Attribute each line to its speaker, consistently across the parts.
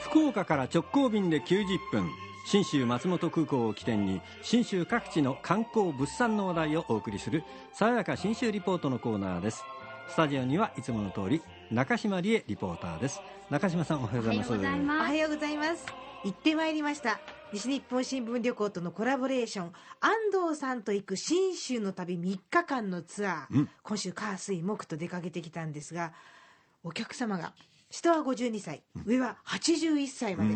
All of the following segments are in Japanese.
Speaker 1: 福岡から直行便で90分信州松本空港を起点に信州各地の観光物産の話題をお送りする爽やか信州リポートのコーナーです。スタジオにはいつもの通り中島理恵リポーターです。中島さんおはようございます。
Speaker 2: おはようございます。行ってまいりました。西日本新聞旅行とのコラボレーション。安藤さんと行く信州の旅3日間のツアー、うん、今週火水木と出かけてきたんですがお客様が下は52歳、上は81歳まで。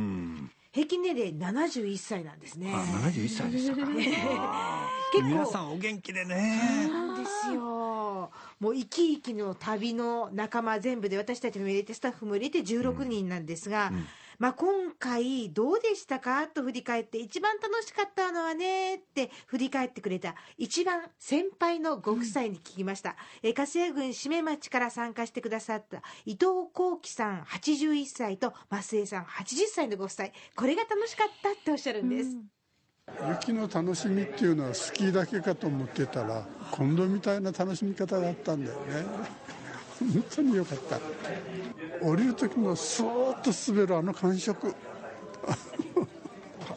Speaker 2: 平均年齢71歳なんですね。
Speaker 1: あ、71歳でしたか。結構。皆さんお元気でね。
Speaker 2: そうなんですよ。もう生き生きの旅の仲間全部で私たちも入れてスタッフも入れて16人なんですが、うん。うん。まあ、今回どうでしたかと振り返って一番楽しかったのはねって振り返ってくれた一番先輩のご夫妻に聞きました、うん、え粕谷郡締め町から参加してくださった伊藤幸喜さん81歳と増江さん80歳のご夫妻。これが楽しかったっておっしゃるんです、うん
Speaker 3: 雪の楽しみっていうのはスキーだけかと思ってたら今度みたいな楽しみ方があったんだよね。本当によかった。降りる時のそーっと滑るあの感触。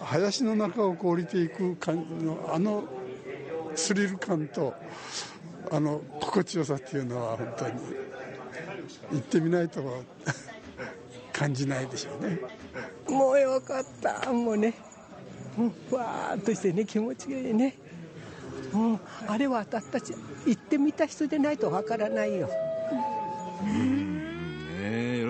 Speaker 3: 林の中を降りていく感じのあのスリル感とあの心地よさっていうのは本当に行ってみないと 感じないでしょうね。
Speaker 4: もうよかった。もうね。ふわーっとしてね気持ちがいいね。もうあれは私たち行ってみた人でないとわからないよ。
Speaker 1: ね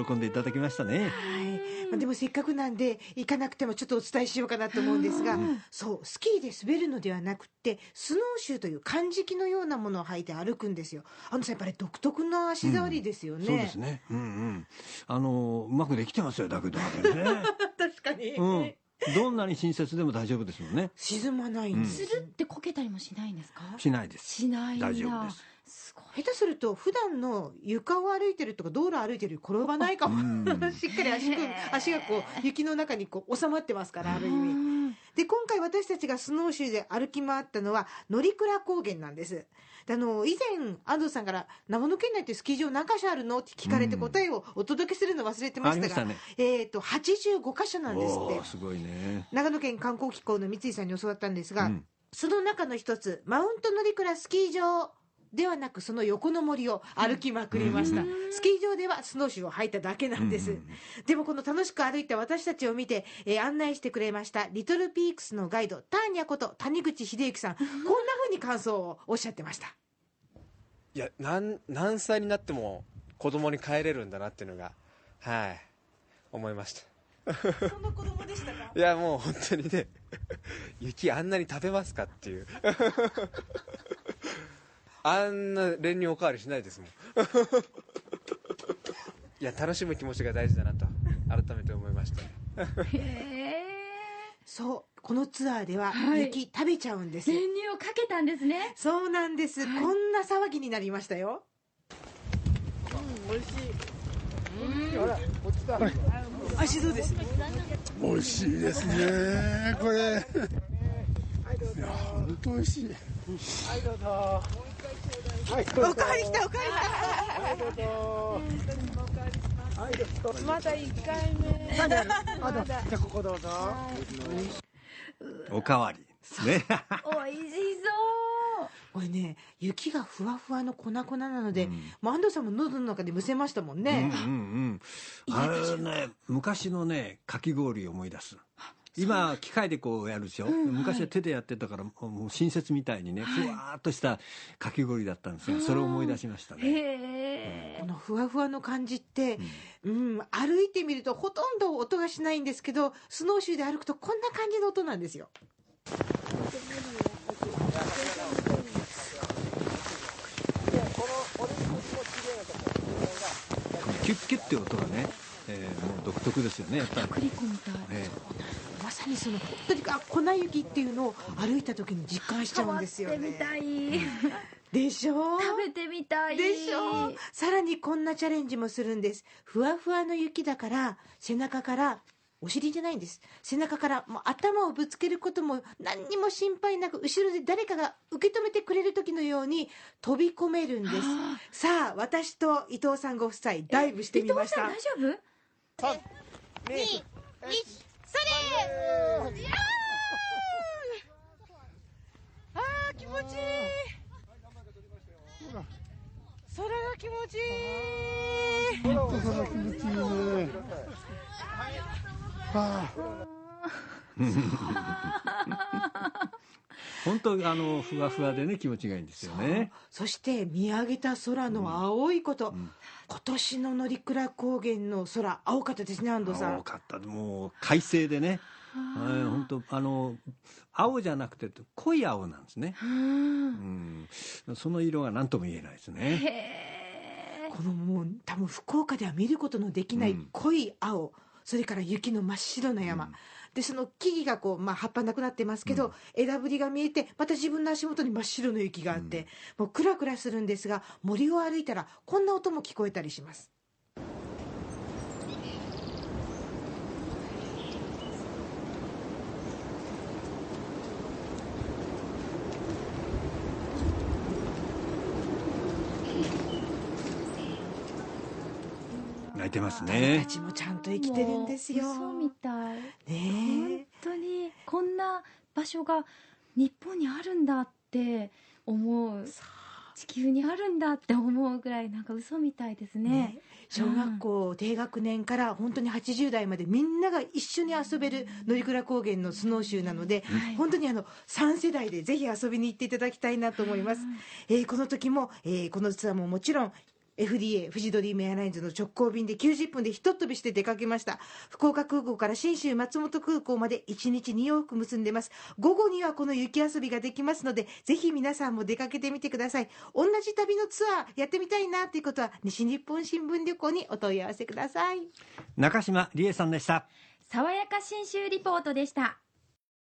Speaker 1: 喜んでいただきましたね。はい。
Speaker 2: まあ、でもせっかくなんで行かなくてもちょっとお伝えしようかなと思うんですが、そうスキーで滑るのではなくてスノーシューという漢字機のようなものを履いて歩くんですよ。あのさやっぱり独特な足触りですよね、うん、
Speaker 1: そうですね。うんうん。あのうまくできてますよだけどね。
Speaker 2: 確かに、
Speaker 1: うん どんなに親切でも大丈夫ですもんね。
Speaker 2: 沈まないんで
Speaker 5: す、うん、ってこけたりもしないんですか？
Speaker 1: しないです。
Speaker 5: しない
Speaker 1: 大丈夫です。
Speaker 2: 下手すると普段の床を歩いてるとか道路歩いてる転ばないかも。しっかり足足がこう雪の中にこう収まってますからある意味。で今回私たちがスノーシューで歩き回ったのは乗鞍高原なんですあの以前安藤さんから長野県内ってスキー場何箇所あるの？って聞かれて答えをお届けするの忘れてましたが、ね、えっ、ー、と85箇所なんですって。
Speaker 1: すごいね。
Speaker 2: 長野県観光機構の三井さんに教わったんですが、うん、その中の一つマウント乗鞍スキー場ではなくその横の森を歩きまくりました、スキー場ではスノーシューを履いただけなんです、でもこの楽しく歩いた私たちを見て、えー、案内してくれましたリトルピークスのガイドターニャこと谷口秀之さん。こんなに感想をおっしゃってました。
Speaker 6: いや何何歳になっても子供に帰れるんだなっていうのがはい思いました。
Speaker 2: そんな子供でしたか？
Speaker 6: いやもう本当にね 雪あんなに食べますかっていう。あんな練乳おかわりしないですもん。いや楽しむ気持ちが大事だなと改めて思いました
Speaker 2: そうこのツアーでは雪食べちゃうんです、
Speaker 5: 練乳をかけたんですね。
Speaker 2: そうなんです、はい、こんな騒ぎになりましたよ。
Speaker 3: うん美味しい。ほらこっちだ。
Speaker 2: 美味しそうです
Speaker 3: 美味しいですね。これ。いや本当美味しい。はいどうぞ。
Speaker 2: はい、おかわり来たおかわり
Speaker 7: はいどうぞ。まだ一回目。まだまだ。じゃ
Speaker 3: ここどうぞ
Speaker 1: おかわりね。
Speaker 5: 美味しそう。
Speaker 2: これね雪がふわふわの粉々なので、うん、もう安藤さんも喉の中でむせましたもんね、
Speaker 1: うんうんうん、あれね昔のねかき氷を思い出す。今機械でこうやるでしょ、うん、昔は手でやってたからもう新雪みたいにね、ふわっとしたかき氷だったんですがそれを思い出しました
Speaker 2: ね、このふわふわの感じって、うん、歩いてみるとほとんど音がしないんですけどスノーシューで歩くとこんな感じの音なんですよ。
Speaker 1: キュッキュッって音がね、えー、もう独特ですよねやっぱり。
Speaker 2: えーまさにその本当にあ粉雪っていうのを歩いた時に実感しちゃうんですよね。でしょ？
Speaker 5: 食べてみたい。
Speaker 2: でしょ？さらにこんなチャレンジもするんです。ふわふわの雪だから背中からお尻じゃないんです。背中からもう頭をぶつけることも何にも心配なく後ろで誰かが受け止めてくれる時のように飛び込めるんです。さあ私と伊藤さんご夫妻ダイブしてみました。
Speaker 5: 伊藤さん大丈夫？
Speaker 7: あー気持ちいい空が気持ちいい。
Speaker 3: 本当その気持ちいいねは
Speaker 1: 本当あのふわふわでね気持ちがいいんですよね。
Speaker 2: そして見上げた空の青いこと、今年の乗鞍高原の空青かったですね安藤さん。
Speaker 1: 青かった。もう快晴でね。はい本当あの青じゃなくて濃い青なんですね、うん、その色が何とも言えないですね
Speaker 2: このもう多分福岡では見ることのできない
Speaker 1: うん。
Speaker 2: 濃い青、それから雪の真っ白な山、でその木々がこう、まあ、葉っぱなくなってますけど、枝ぶりが見えてまた自分の足元に真っ白の雪があって、もうクラクラするんですが森を歩いたらこんな音も聞こえたりします
Speaker 1: 泣いてます
Speaker 2: 鳥
Speaker 1: ね
Speaker 2: たちもちゃんと生きてるんですよ。
Speaker 5: 嘘みたい。
Speaker 2: ね
Speaker 5: 本
Speaker 2: え
Speaker 5: 当に。こんな場所が日本にあるんだって思う。地球にあるんだって思うぐらいなんか嘘みたいですね。
Speaker 2: ね小学校低学年から本当に80代までみんなが一緒に遊べる乗鞍高原のスノーシューなので、
Speaker 5: はい。
Speaker 2: 本当にあの3世代でぜひ遊びに行っていただきたいなと思います、えーこの時も、えーこのツアーももちろん FDA フジドリームエアラインズの直行便で90分でひとっ飛びして出かけました。福岡空港から信州松本空港まで1日2往復結んでます。午後にはこの雪遊びができますのでぜひ皆さんも出かけてみてください。同じ旅のツアーやってみたいなということは西日本新聞旅行にお問い合わせください。
Speaker 1: 中島理恵さんでした。
Speaker 5: 爽やか新州リポートでした